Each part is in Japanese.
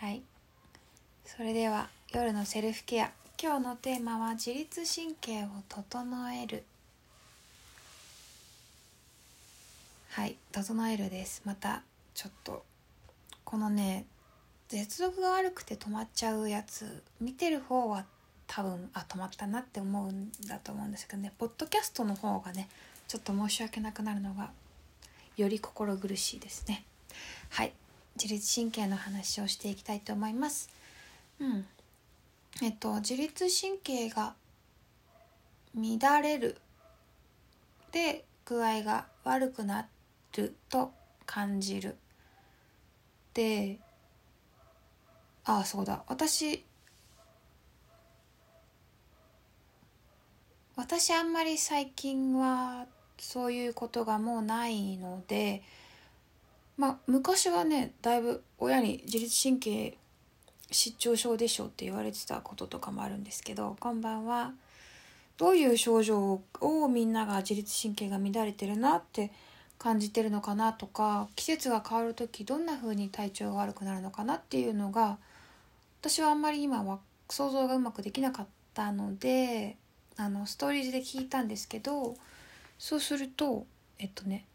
はい。それでは夜のセルフケア。今日のテーマは自律神経を整える。はい整えるです。またちょっとこのね絶続が悪くて止まっちゃうやつ見てる方は多分あ止まったなって思うんだと思うんですけどね。ポッドキャストの方がねちょっと申し訳なくなるのがより心苦しいですね。はい。自律神経の話をしていきたいと思います。うん。えっと自律神経が乱れるで具合が悪くなると感じる。でああそうだ。私私あんまり最近はそういうことがもうないのでまあ昔はねだいぶ親に自律神経失調症でしょって言われてたこととかもあるんですけどこんばんはどういう症状をみんなが自律神経が乱れてるなって感じてるのかなとか季節が変わる時どんな風に体調が悪くなるのかなっていうのが私はあんまり今は想像がうまくできなかったのであのストーリーズで聞いたんですけどそうするとえっとね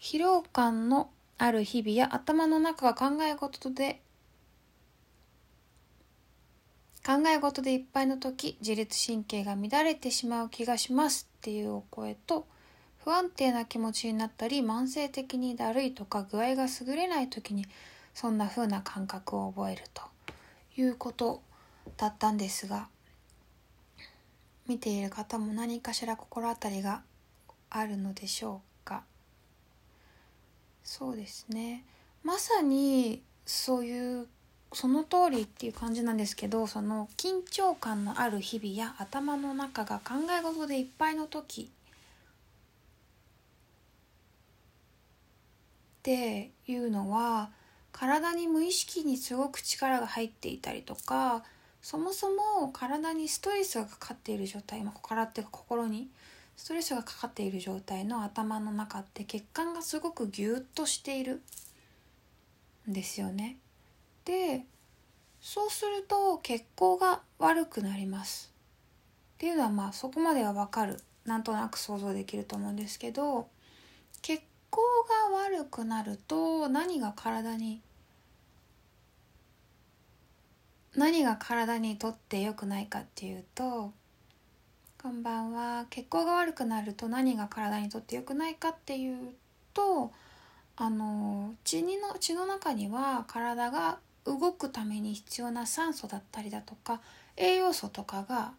疲労感のある日々や頭の中が考え事で考え事でいっぱいの時自律神経が乱れてしまう気がしますっていうお声と不安定な気持ちになったり慢性的にだるいとか具合が優れない時にそんな風な感覚を覚えるということだったんですが見ている方も何かしら心当たりがあるのでしょう。かそうですね。まさにそういうその通りっていう感じなんですけどその緊張感のある日々や頭の中が考え事でいっぱいの時。っていうのは体に無意識にすごく力が入っていたりとかそもそも体にストレスがかかっている状態、まあ、体っていうか心にストレスがかかっている状態の頭の中って血管がすごくギュッとしているんですよね。でそうすると血行が悪くなります。っていうのはまあそこまではわかるなんとなく想像できると思うんですけど血行が悪くなると何が体に何が体にとって良くないかっていうとこんばんは。血行が悪くなると何が体にとって良くないかっていうとあの血にの血の中には体が動くために必要な酸素だったりだとか栄養素とかが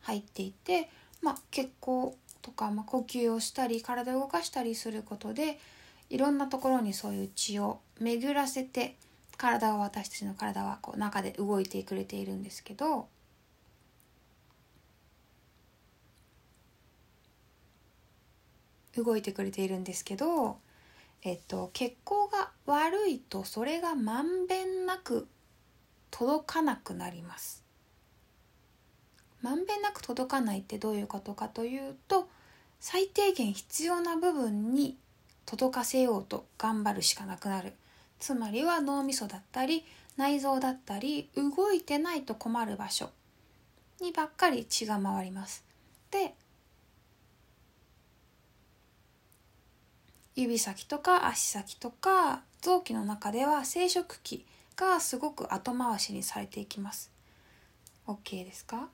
入っていて、まあ、血行とか、まあ、呼吸をしたり体を動かしたりすることでいろんなところにそういう血を巡らせて体は私たちの体はこう中で動いてくれているんですけど動いてくれているんですけど、えっと、血行が悪いとそれがまんべんなく届かなくなります。まんべんなく届かないってどういうことかというと最低限必要な部分に届かせようと頑張るしかなくなるつまりは脳みそだったり内臓だったり動いてないと困る場所にばっかり血が回りますで指先とか足先とか臓器の中では生殖器がすごく後回しにされていきます。OK ですか？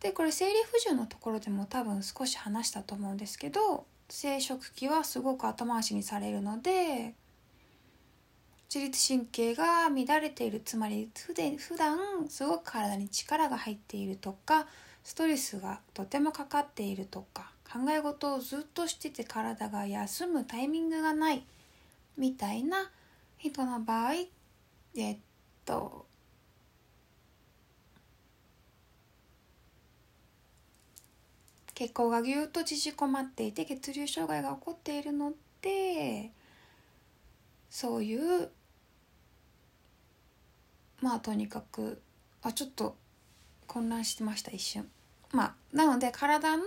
でこれ生理不順のところでも多分少し話したと思うんですけど生殖器はすごく後回しにされるので自律神経が乱れているつまり普段すごく体に力が入っているとかストレスがとてもかかっているとか考え事をずっとしてて体が休むタイミングがないみたいな人の場合えっと血行がぎゅっと縮こまっていて血流障害が起こっているのでそういうまあとにかくあちょっと混乱してました一瞬。まあなので体の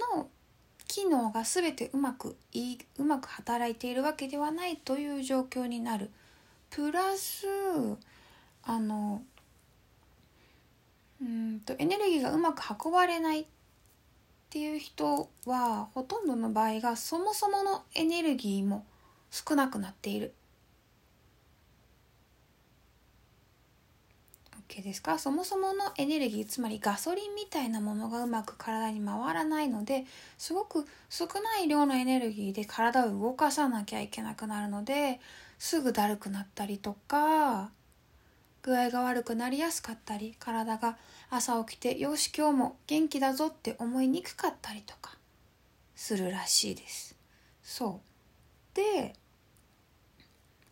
機能が全てうまくいいうまく働いているわけではないという状況になる。プラスあのうんとエネルギーがうまく運ばれないっていう人はほとんどの場合がそもそものエネルギーも少なくなっている。OK ですか？そもそものエネルギーつまりガソリンみたいなものがうまく体に回らないのですごく少ない量のエネルギーで体を動かさなきゃいけなくなるのですぐだるくなったりとか具合が悪くなりやすかったり体が朝起きてよし今日も元気だぞって思いにくかったりとかするらしいです。そう。で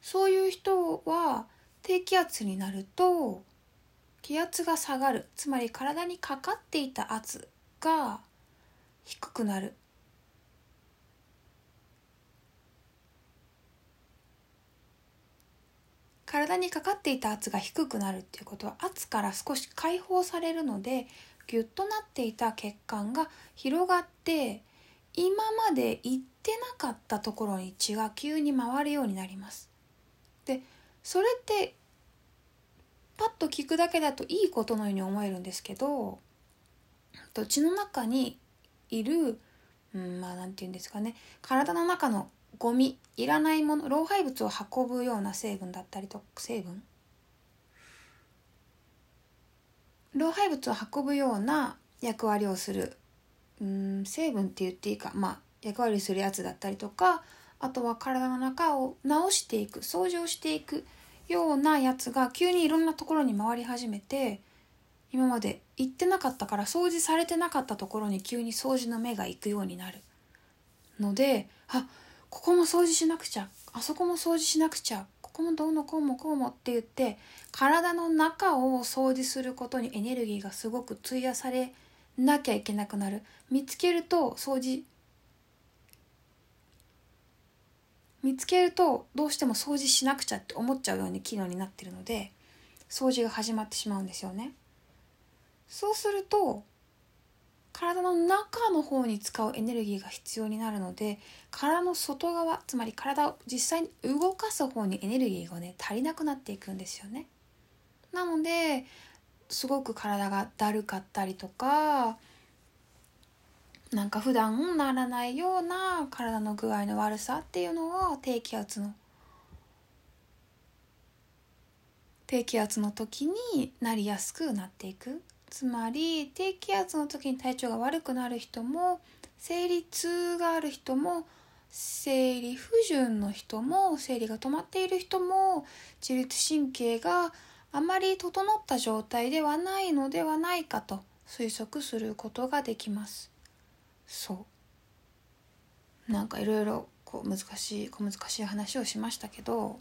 そういう人は低気圧になると気圧が下がるつまり体にかかっていた圧が低くなる体にかかっていた圧が低くなるっていうことは圧から少し解放されるのでギュッとなっていた血管が広がって今まで行ってなかったところに血が急に回るようになります。でそれってパッと聞くだけだといいことのように思えるんですけど血の中にいる、うん、まあ何て言うんですかね。体の中のゴミいらないもの老廃物を運ぶような成分だったりと成分？老廃物を運ぶような役割をするうん成分って言っていいか。まあ役割するやつだったりとかあとは体の中を直していく掃除をしていくようなやつが急にいろんなところに回り始めて今まで行ってなかったから掃除されてなかったところに急に掃除の目が行くようになる。のであここも掃除しなくちゃあそこも掃除しなくちゃここもどうのこうもこうもって言って体の中を掃除することにエネルギーがすごく費やされなきゃいけなくなる。見つけると掃除見つけるとどうしても掃除しなくちゃって思っちゃうように機能になってるので掃除が始まってしまうんですよね。そうすると体の中の方に使うエネルギーが必要になるので体の外側つまり体を実際に動かす方にエネルギーがね足りなくなっていくんですよね。なのですごく体がだるかったりとかなんか普段ならないような体の具合の悪さっていうのを低気圧の低気圧の時になりやすくなっていく。つまり低気圧の時に体調が悪くなる人も生理痛がある人も生理不順の人も生理が止まっている人も自律神経があまり整った状態ではないのではないかと推測することができます。そう。なんかいろいろこう難しい小難しい話をしましたけど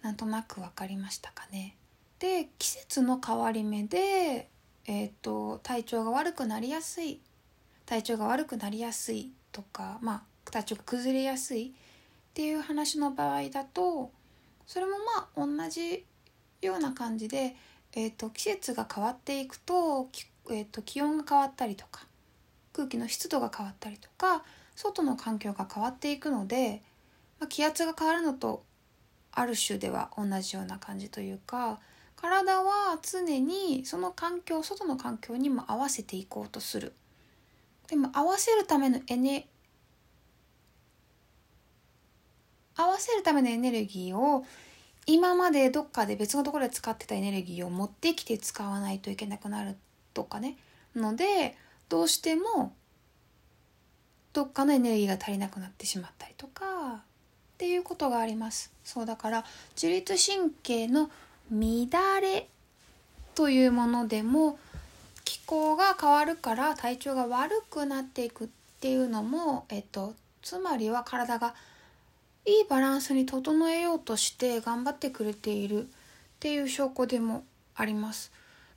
なんとなく分かりましたかね。で季節の変わり目で、えーと、体調が悪くなりやすい体調が悪くなりやすいとか、まあ、体調が崩れやすいっていう話の場合だとそれもまあ同じような感じで、えーと、季節が変わっていくと,、えーと気温が変わったりとか空気の湿度が変わったりとか外の環境が変わっていくので、まあ、気圧が変わるのとある種では同じような感じというか体は常にその環境外の環境にも合わせていこうとする。でも合わせるためのエネ合わせるためのエネルギーを今までどっかで別のところで使ってたエネルギーを持ってきて使わないといけなくなるとかね。のでどうしてもどっかのエネルギーが足りなくなってしまったりとかっていうことがありますそうだから自律神経の乱れというものでも気候が変わるから体調が悪くなっていくっていうのも、えっと、つまりは体がいいバランスに整えようとして頑張ってくれているっていう証拠でもあります。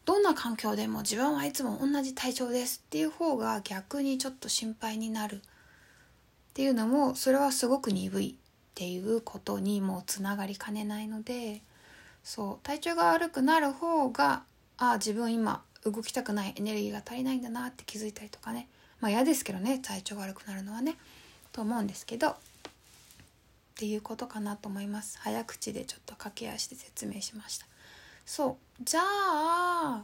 どんな環境でも自分はいつも同じ体調ですっていう方が逆にちょっと心配になるっていうのもそれはすごく鈍いっていうことにもつながりかねないのでそう体調が悪くなる方がああ自分今動きたくないエネルギーが足りないんだなって気づいたりとかね。まあ嫌ですけどね体調が悪くなるのはね。と思うんですけど。っていうことかなと思います。早口でちょっと駆け足で説明しました。そう。じゃあ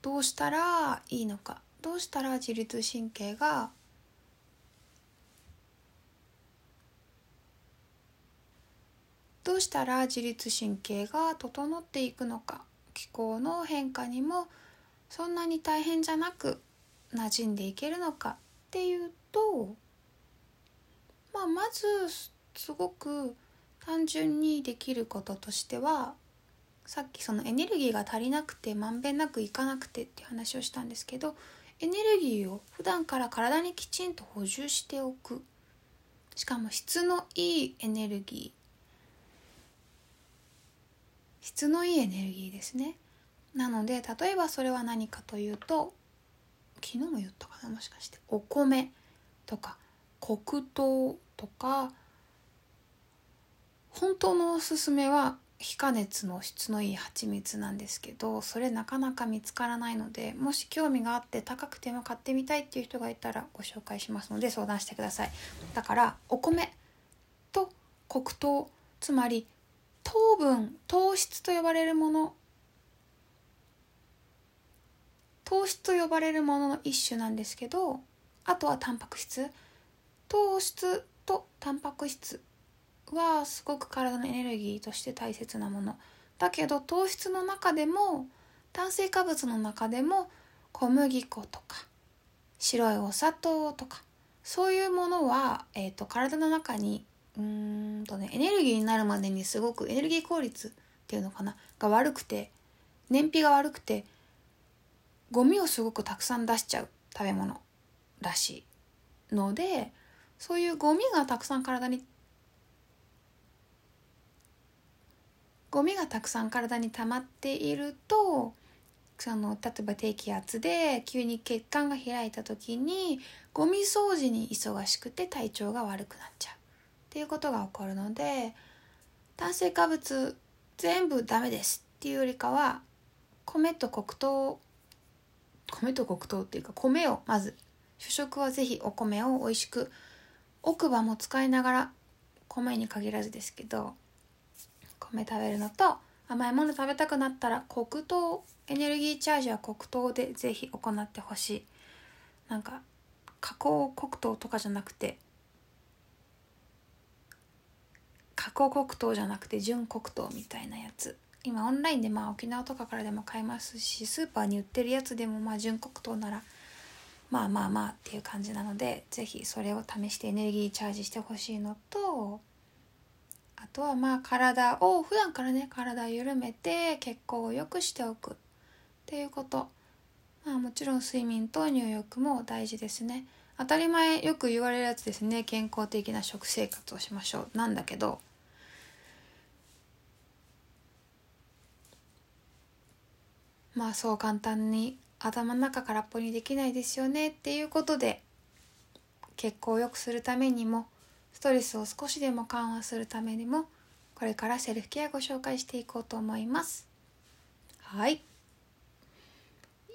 どうしたらいいのか。どうしたら自律神経がどうしたら自律神経が整っていくのか。気候の変化にもそんなに大変じゃなく馴染んでいけるのかっていうと、まあ、まずすごく単純にできることとしてはさっきそのエネルギーが足りなくてまんべんなくいかなくてっていう話をしたんですけどエネルギーを普段から体にきちんと補充しておく。しかも質のいいエネルギー。質のいいエネルギーですね。なので例えばそれは何かというと昨日も言ったかなもしかして。お米とか黒糖とか。本当のおすすめは非加熱の質のいい蜂蜜なんですけどそれなかなか見つからないのでもし興味があって高くても買ってみたいっていう人がいたらご紹介しますので相談してください。だからお米と黒糖つまり糖分糖質と呼ばれるもの糖質と呼ばれるものの一種なんですけどあとはタンパク質。糖質とタンパク質。はすごく体のエネルギーとして大切なもの。だけど糖質の中でも炭水化物の中でも小麦粉とか白いお砂糖とかそういうものは、えーと、体の中にうんとねエネルギーになるまでにすごくエネルギー効率っていうのかなが悪くて燃費が悪くてゴミをすごくたくさん出しちゃう食べ物らしいのでそういうゴミがたくさん体にゴミがたくさん体に溜まっているとその例えば低気圧で急に血管が開いた時にゴミ掃除に忙しくて体調が悪くなっちゃう。っていうことが起こるので炭水化物全部ダメですっていうよりかは米と黒糖米と黒糖っていうか米をまず主食は是非お米を美味しく奥歯も使いながら米に限らずですけど米食べるのと甘いもの食べたくなったら黒糖エネルギーチャージは黒糖でぜひ行ってほしい。なんか加工黒糖とかじゃなくて加工黒糖じゃなくて純黒糖みたいなやつ。今オンラインでまあ沖縄とかからでも買えますしスーパーに売ってるやつでもまあ純黒糖ならまあまあまあっていう感じなので是非それを試してエネルギーチャージしてほしいのとあとはまあ体を普段からね体を緩めて血行を良くしておくっていうこと。まあもちろん睡眠と入浴も大事ですね。当たり前よく言われるやつですね。健康的な食生活をしましょう。なんだけど。まあそう簡単に頭の中空っぽにできないですよねっていうことで血行を良くするためにもストレスを少しでも緩和するためにもこれからセルフケアご紹介していこうと思います。はい。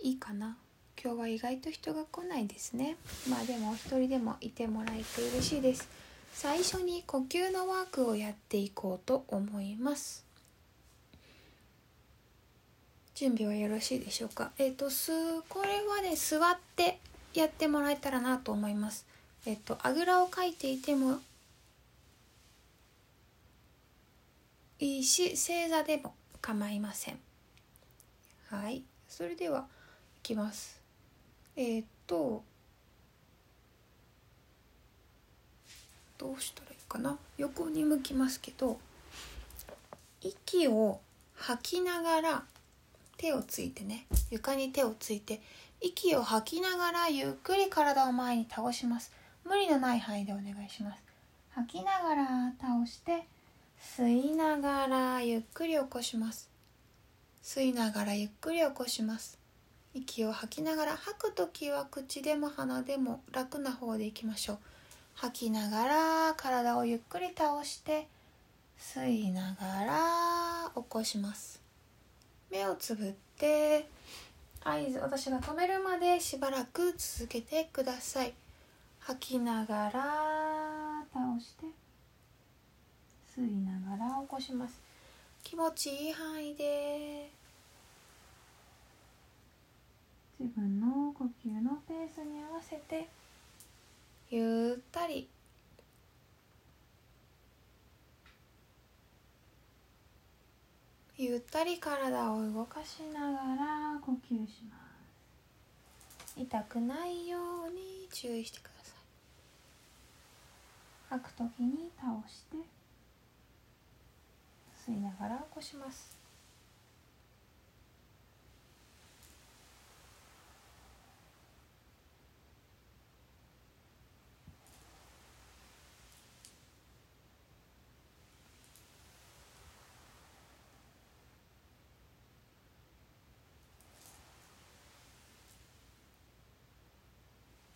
いいかな？今日は意外と人が来ないですね。まあでもお一人でもいてもらえて嬉しいです。最初に呼吸のワークをやっていこうと思います。準備はよろしいでしょうか？えっ、ー、とすこれはね座ってやってもらえたらなと思います。えっ、ー、とあぐらをかいていてもいいし正座でも構いません。はい。それではいきます。えー、っとどうしたらいいかな？横に向きますけど息を吐きながら手をついてね。床に手をついて息を吐きながらゆっくり体を前に倒します。無理のない範囲でお願いします。吐きながら倒して吸いながらゆっくり起こします。吸いながらゆっくり起こします。息を吐きながら吐く時は口でも鼻でも楽な方でいきましょう。吐きながら体をゆっくり倒して吸いながら起こします。目をつぶって合図私が止めるまでしばらく続けてください。吐きながら倒して吸いながら起こします。気持ちいい範囲で。自分の呼吸のペースに合わせて。ゆったり。ゆったり体を動かしながら呼吸します。痛くないように注意してください。吐く時に倒して吸いながら起こします。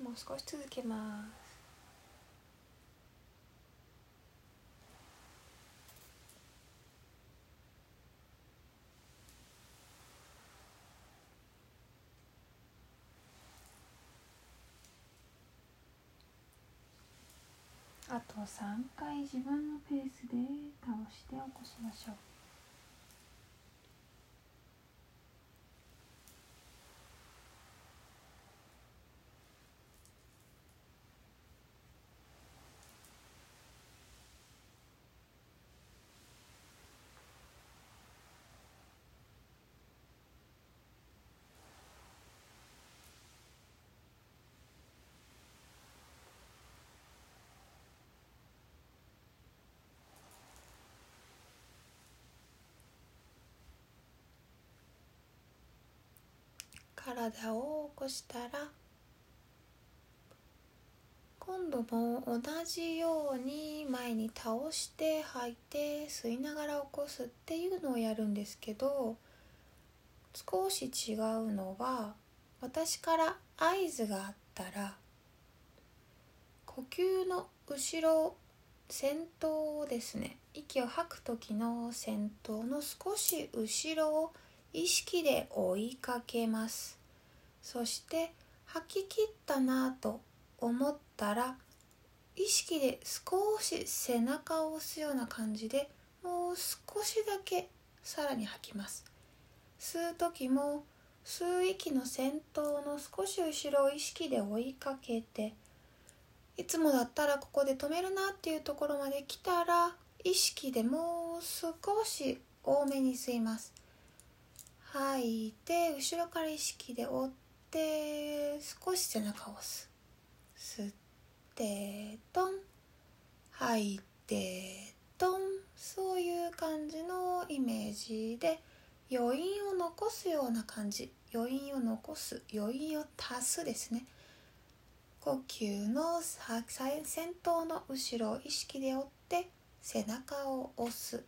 もう少し続けますあと3回自分のペースで倒して起こしましょう。体を起こしたら今度も同じように前に倒して吐いて吸いながら起こすっていうのをやるんですけど少し違うのは私から合図があったら呼吸の後ろ先頭をですね。息を吐く時の先頭の少し後ろを意識で追いかけます。そして吐き切ったなと思ったら意識で少し背中を押すような感じでもう少しだけさらに吐きます。吸う時も吸う息の先頭の少し後ろを意識で追いかけていつもだったらここで止めるなっていうところまで来たら意識でもう少し多めに吸います。吐いて後ろから意識で追って少し背中を押す吸ってトン吐いてトンそういう感じのイメージで余韻を残すような感じ。余韻を残す。余韻を足すですね。呼吸の先頭の後ろを意識で追って背中を押す。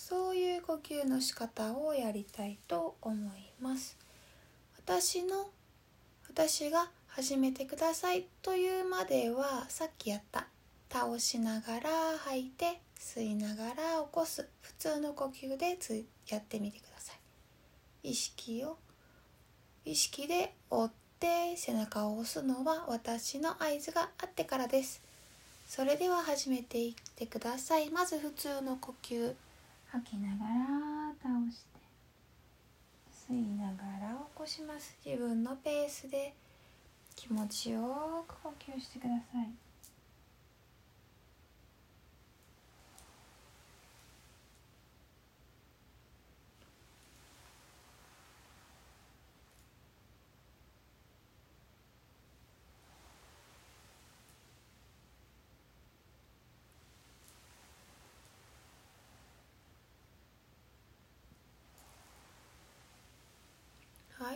そういう呼吸の仕方をやりたいと思います。私の私が始めてくださいというまではさっきやった。倒しながら吐いて吸いながら起こす。普通の呼吸でつやってみてください。意識を意識で追って背中を押すのは私の合図があってからです。それでは始めていってください。まず普通の呼吸。吐きながら倒して吸いながら起こします。自分のペースで気持ちよく呼吸してください。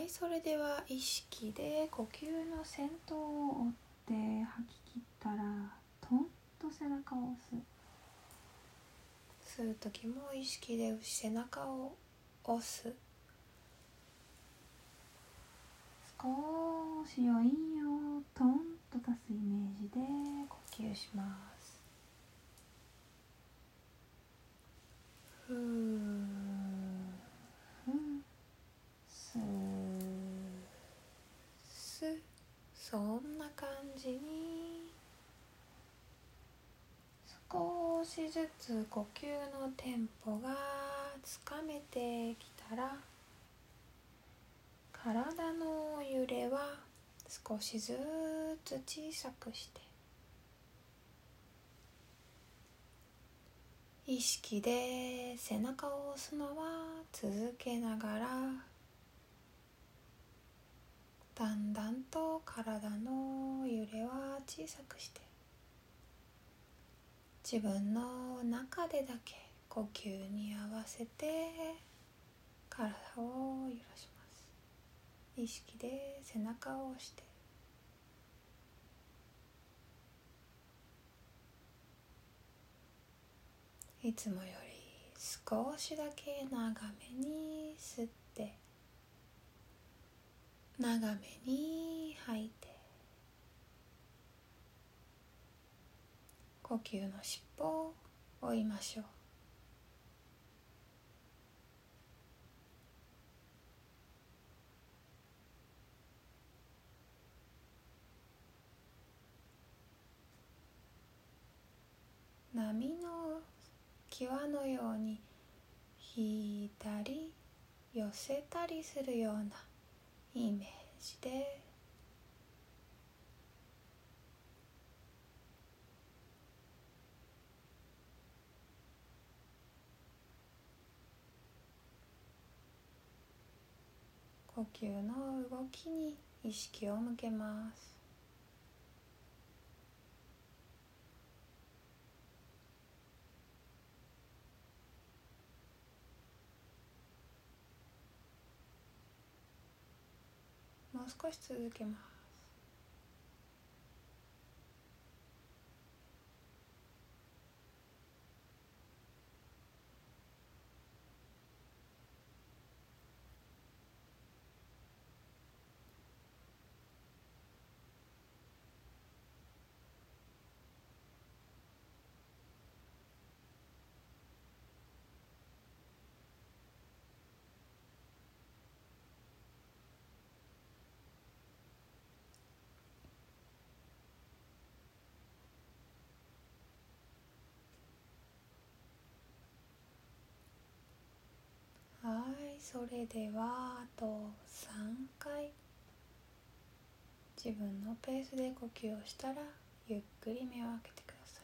はいそれでは意識で呼吸の先頭を追って吐き切ったらトンと背中を押す。吸う時も意識で背中を押す。少し余韻をトンと出すイメージで呼吸します。ふーそんな感じに少しずつ呼吸のテンポがつかめてきたら体の揺れは少しずつ小さくして意識で背中を押すのは続けながらだんだんと体の揺れは小さくして自分の中でだけ呼吸に合わせて体を揺らします。意識で背中を押して。いつもより少しだけ長めに吸って長めに吐いて呼吸の尻尾を追いましょう。波の際のように引いたり寄せたりするようなイメージで。呼吸の動きに意識を向けます。少し続けますはいそれではあと3回。自分のペースで呼吸をしたらゆっくり目を開けてくださ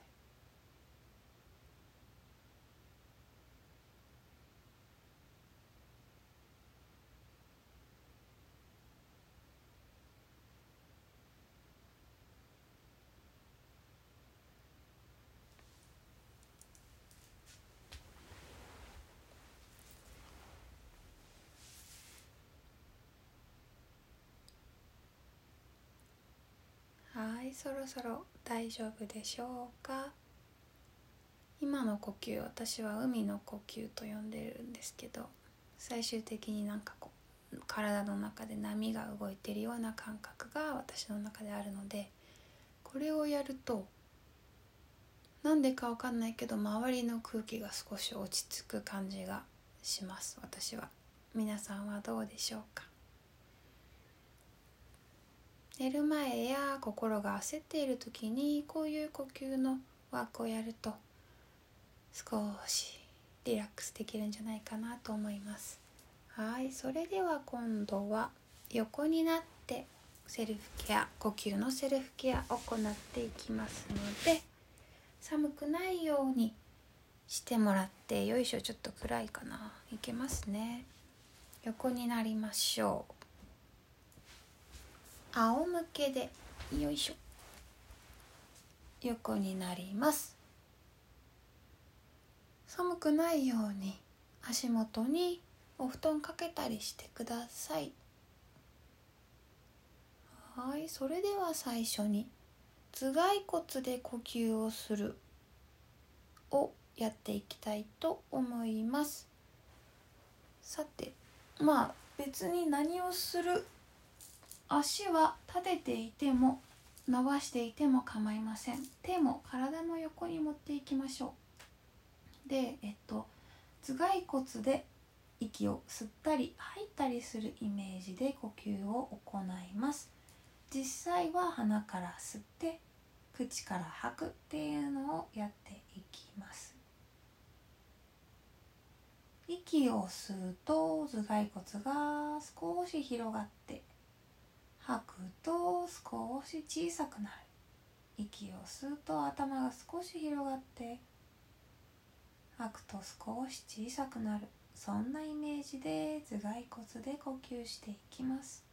いはいそろそろ大丈夫でしょうか？今の呼吸私は海の呼吸と呼んでるんですけど最終的になんかこう体の中で波が動いてるような感覚が私の中であるのでこれをやるとなんでかわかんないけど周りの空気が少し落ち着く感じがします。私は。皆さんはどうでしょうか？寝る前や心が焦っている時にこういう呼吸のワークをやると少しリラックスできるんじゃないかなと思います。はいそれでは今度は横になってセルフケア呼吸のセルフケアを行っていきますので寒くないようにしてもらってよいしょちょっと暗いかな。いけますね。横になりましょう。仰向けで。よいしょ。横になります。寒くないように足元にお布団かけたりしてください。はいそれでは最初に頭蓋骨で呼吸をする。をやっていきたいと思います。さてまあ別に何をする足は立てていても伸ばしていても構いません。手も体の横に持っていきましょう。でえっと頭蓋骨で息を吸ったり吐いたりするイメージで呼吸を行います。実際は鼻から吸って口から吐くっていうのをやっていきます。息を吸うと頭蓋骨が少し広がって吐くと少し小さくなる。息を吸うと頭が少し広がって吐くと少し小さくなる。そんなイメージで頭蓋骨で呼吸していきます。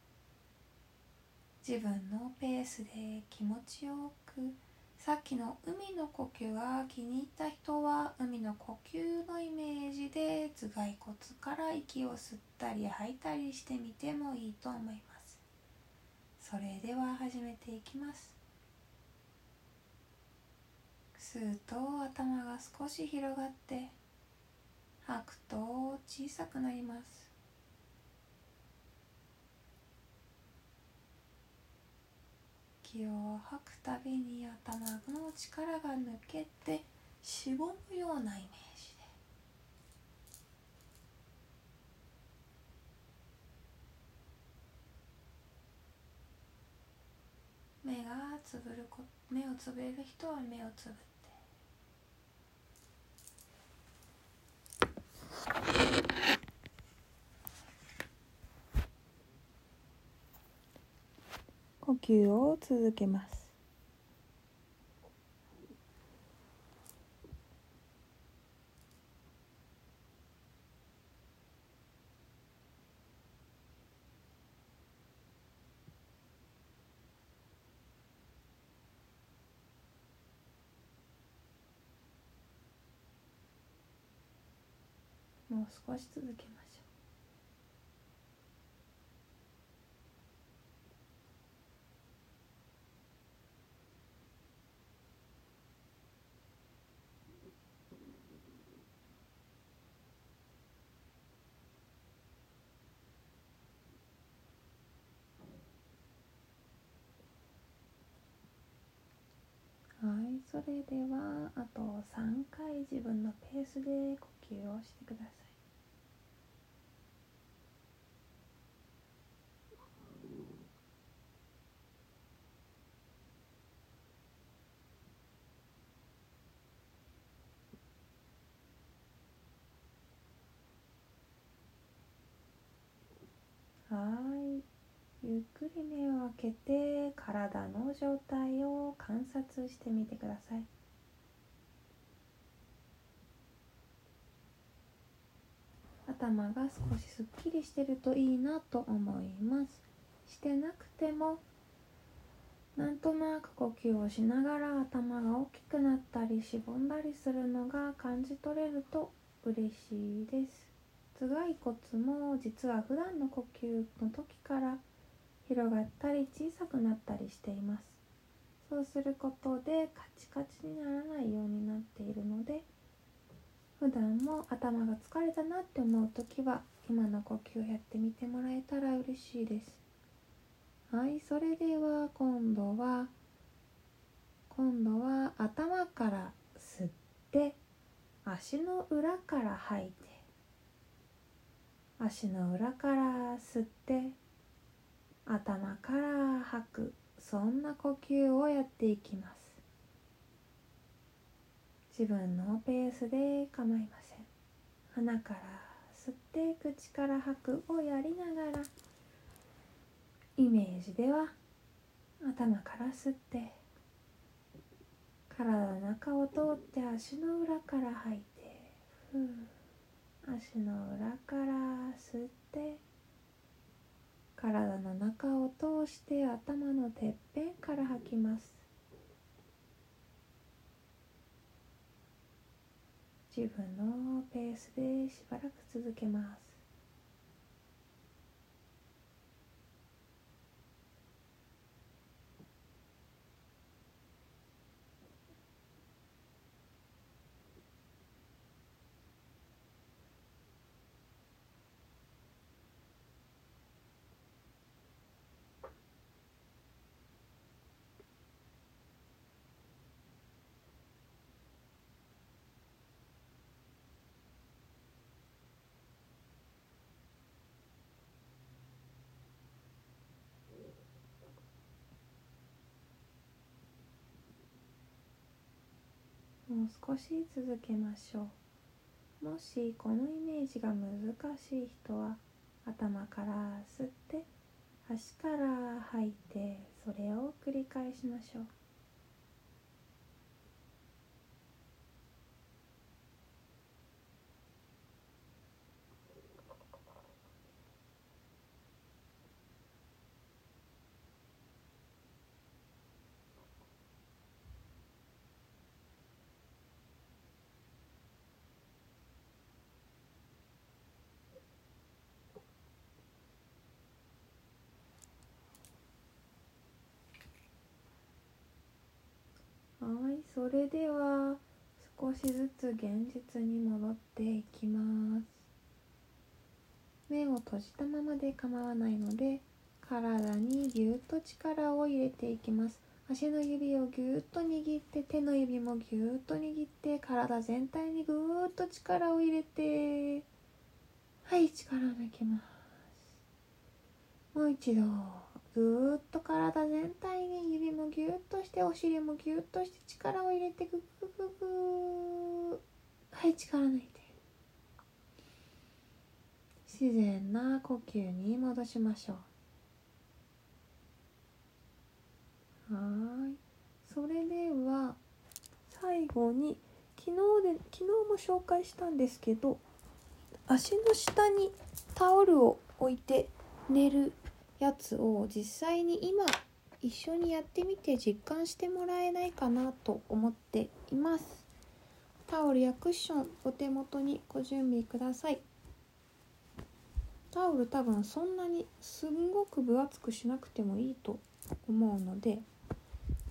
自分のペースで気持ちよくさっきの海の呼吸が気に入った人は海の呼吸のイメージで頭蓋骨から息を吸ったり吐いたりしてみてもいいと思います。それでは始めていきます。吸うと頭が少し広がって吐くと小さくなります。息を吐くたびに頭の力が抜けてしぼむようなイメージで目がつぶるこ目をつぶれる人は目をつぶって。呼吸を続けます。う少し続けましょう。はいそれではあと3回自分のペースで呼吸をしてください。ゆっくり目を開けて体の状態を観察してみてください。頭が少しすっきりしてるといいなと思います。してなくてもなんとなく呼吸をしながら頭が大きくなったりしぼんだりするのが感じ取れると嬉しいです。頭蓋骨も実は普段の呼吸の時から広がったり小さくなったりしています。そうすることでカチカチにならないようになっているので普段も頭が疲れたなって思う時は今の呼吸をやってみてもらえたら嬉しいです。はいそれでは今度は今度は頭から吸って足の裏から吐いて足の裏から吸って頭から吐く。そんな呼吸をやっていきます。自分のペースで構いません。鼻から吸って口から吐くをやりながらイメージでは頭から吸って体の中を通って足の裏から吐いてふう足の裏から吸って体の中を通して頭のてっぺんから吐きます。自分のペースでしばらく続けます。もう少し続けましょう。もしこのイメージが難しい人は頭から吸って足から吐いてそれを繰り返しましょうはいそれでは少しずつ現実に戻っていきます。目を閉じたままで構わないので体にぎゅっと力を入れていきます。足の指をぎゅっと握って手の指もぎゅっと握って体全体にぐーっと力を入れてはい力を抜きます。もう一度。ぐーっと体全体に指もぎゅっとしてお尻もぎゅっとして力を入れてググググはい力抜いて自然な呼吸に戻しましょうはいそれでは最後に昨日で昨日も紹介したんですけど足の下にタオルを置いて寝るやつを実際に今一緒にやってみて実感してもらえないかなと思っています。タオルやクッションお手元にご準備ください。タオル多分そんなにすんごく分厚くしなくてもいいと思うので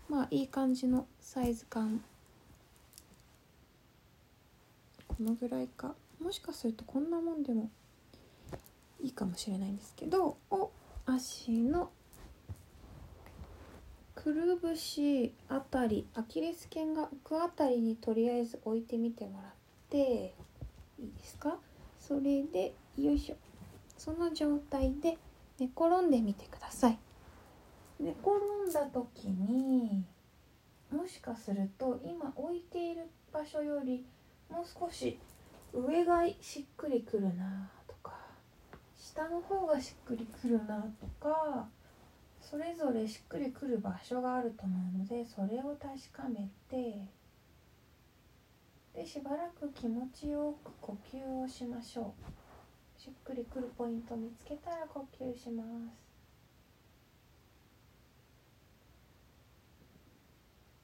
まあいい感じのサイズ感。このぐらいか。もしかするとこんなもんでもいいかもしれないんですけどを足のくるぶしあたりアキレス腱が浮くあたりにとりあえず置いてみてもらっていいですか？それでよいしょ。その状態で寝転んでみてください。寝転んだ時にもしかすると今置いている場所よりもう少し上がしっくりくるな。下の方がしっくりくるなとかそれぞれしっくりくる場所があると思うのでそれを確かめてでしばらく気持ちよく呼吸をしましょう。しっくりくるポイント見つけたら呼吸します。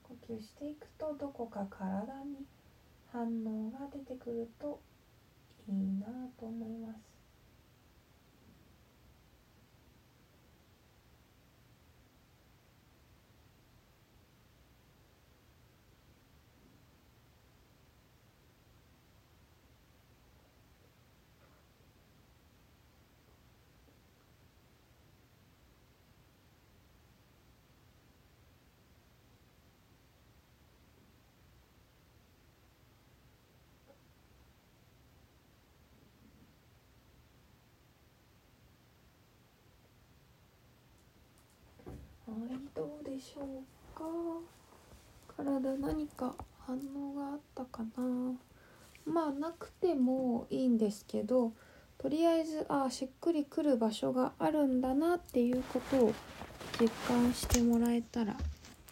呼吸していくとどこか体に反応が出てくるといいなと思います。はいどうでしょうか？体何か反応があったかな？まあなくてもいいんですけどとりあえずあしっくりくる場所があるんだなっていうことを実感してもらえたら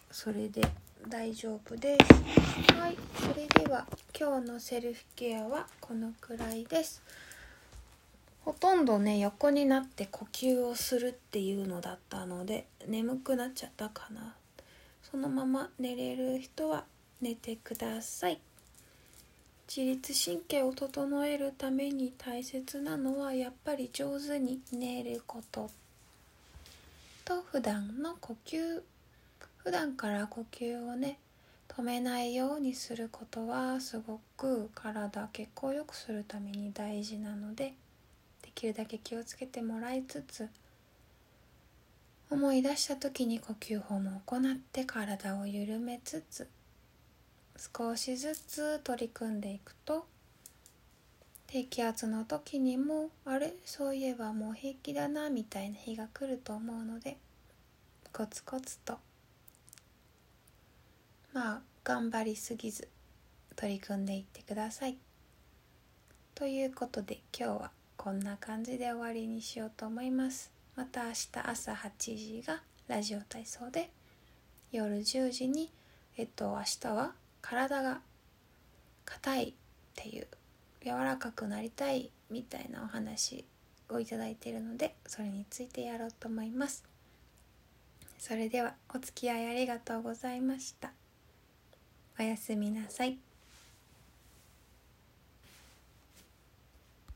それで大丈夫です。はいそれでは今日のセルフケアはこのくらいです。ほとんどね横になって呼吸をするっていうのだったので眠くなっちゃったかな。そのまま寝れる人は寝てください。自律神経を整えるために大切なのはやっぱり上手に寝ること。と普段の呼吸普段から呼吸をね止めないようにすることはすごく体血行良くするために大事なのできるだけ気をつけてもらいつつ思い出した時に呼吸法も行って体を緩めつつ少しずつ取り組んでいくと低気圧の時にもあれそういえばもう平気だなみたいな日が来ると思うのでコツコツとまあ頑張りすぎず取り組んでいってください。ということで今日はこんな感じで終わりにしようと思います。また明日朝8時がラジオ体操で夜10時にえっと明日は体が硬いっていう柔らかくなりたいみたいなお話をいただいているのでそれについてやろうと思います。それではお付き合いありがとうございました。おやすみなさい。